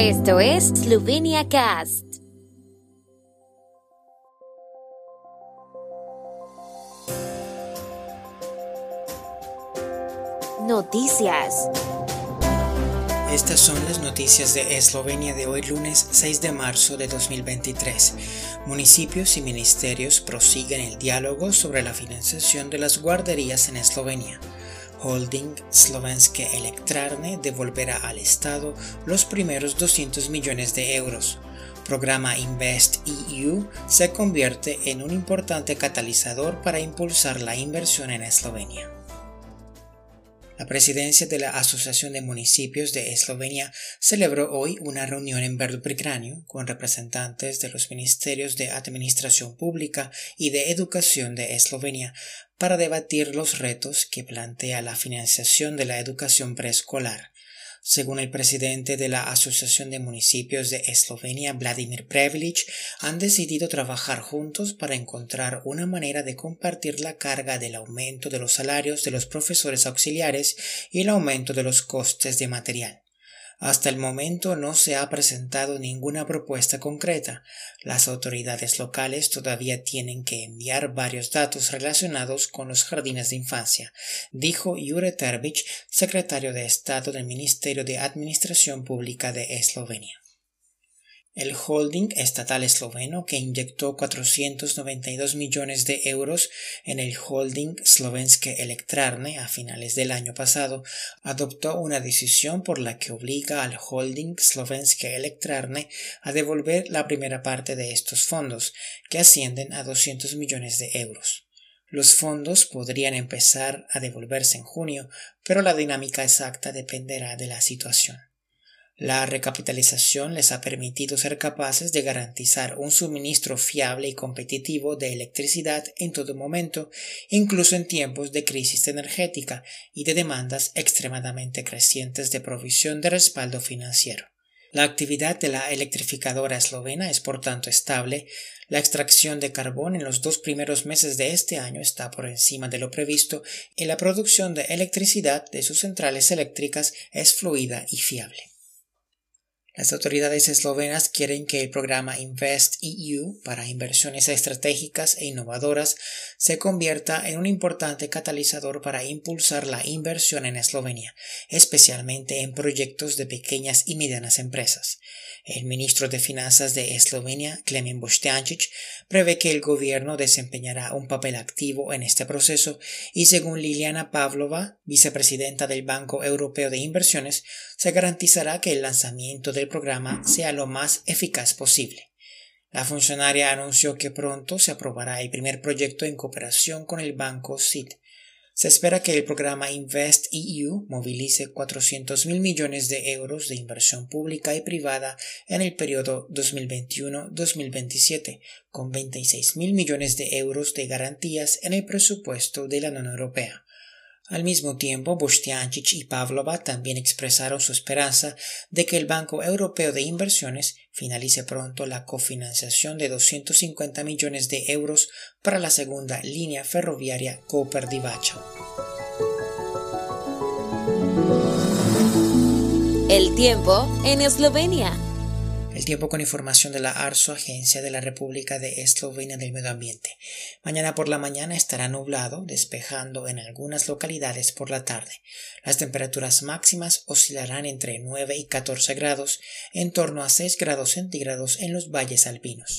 Esto es Slovenia Cast. Noticias. Estas son las noticias de Eslovenia de hoy lunes 6 de marzo de 2023. Municipios y ministerios prosiguen el diálogo sobre la financiación de las guarderías en Eslovenia. Holding Slovenske Elektrarne devolverá al Estado los primeros 200 millones de euros. Programa Invest EU se convierte en un importante catalizador para impulsar la inversión en Eslovenia. La presidencia de la Asociación de Municipios de Eslovenia celebró hoy una reunión en Verdupricranio con representantes de los ministerios de Administración Pública y de Educación de Eslovenia para debatir los retos que plantea la financiación de la educación preescolar. Según el presidente de la Asociación de Municipios de Eslovenia, Vladimir Prevlich, han decidido trabajar juntos para encontrar una manera de compartir la carga del aumento de los salarios de los profesores auxiliares y el aumento de los costes de material. Hasta el momento no se ha presentado ninguna propuesta concreta. Las autoridades locales todavía tienen que enviar varios datos relacionados con los jardines de infancia, dijo Jure Terbic, secretario de Estado del Ministerio de Administración Pública de Eslovenia. El holding estatal esloveno que inyectó 492 millones de euros en el holding Slovenske Elektrarne a finales del año pasado adoptó una decisión por la que obliga al holding Slovenske Elektrarne a devolver la primera parte de estos fondos, que ascienden a 200 millones de euros. Los fondos podrían empezar a devolverse en junio, pero la dinámica exacta dependerá de la situación. La recapitalización les ha permitido ser capaces de garantizar un suministro fiable y competitivo de electricidad en todo momento, incluso en tiempos de crisis energética y de demandas extremadamente crecientes de provisión de respaldo financiero. La actividad de la electrificadora eslovena es por tanto estable, la extracción de carbón en los dos primeros meses de este año está por encima de lo previsto y la producción de electricidad de sus centrales eléctricas es fluida y fiable. Las autoridades eslovenas quieren que el programa Invest EU para inversiones estratégicas e innovadoras se convierta en un importante catalizador para impulsar la inversión en Eslovenia, especialmente en proyectos de pequeñas y medianas empresas. El ministro de Finanzas de Eslovenia, Klemen Boštjančić, prevé que el gobierno desempeñará un papel activo en este proceso y según Liliana Pavlova, vicepresidenta del Banco Europeo de Inversiones, se garantizará que el lanzamiento del programa sea lo más eficaz posible. La funcionaria anunció que pronto se aprobará el primer proyecto en cooperación con el banco CID, se espera que el programa Invest EU movilice 400 mil millones de euros de inversión pública y privada en el periodo 2021-2027, con 26 mil millones de euros de garantías en el presupuesto de la Unión Europea. Al mismo tiempo, Boštjančić y Pavlova también expresaron su esperanza de que el Banco Europeo de Inversiones finalice pronto la cofinanciación de 250 millones de euros para la segunda línea ferroviaria Koper-Divača. El tiempo en Eslovenia. El tiempo con información de la ARSO, Agencia de la República de Eslovenia del Medio Ambiente. Mañana por la mañana estará nublado, despejando en algunas localidades por la tarde. Las temperaturas máximas oscilarán entre 9 y 14 grados, en torno a 6 grados centígrados en los valles alpinos.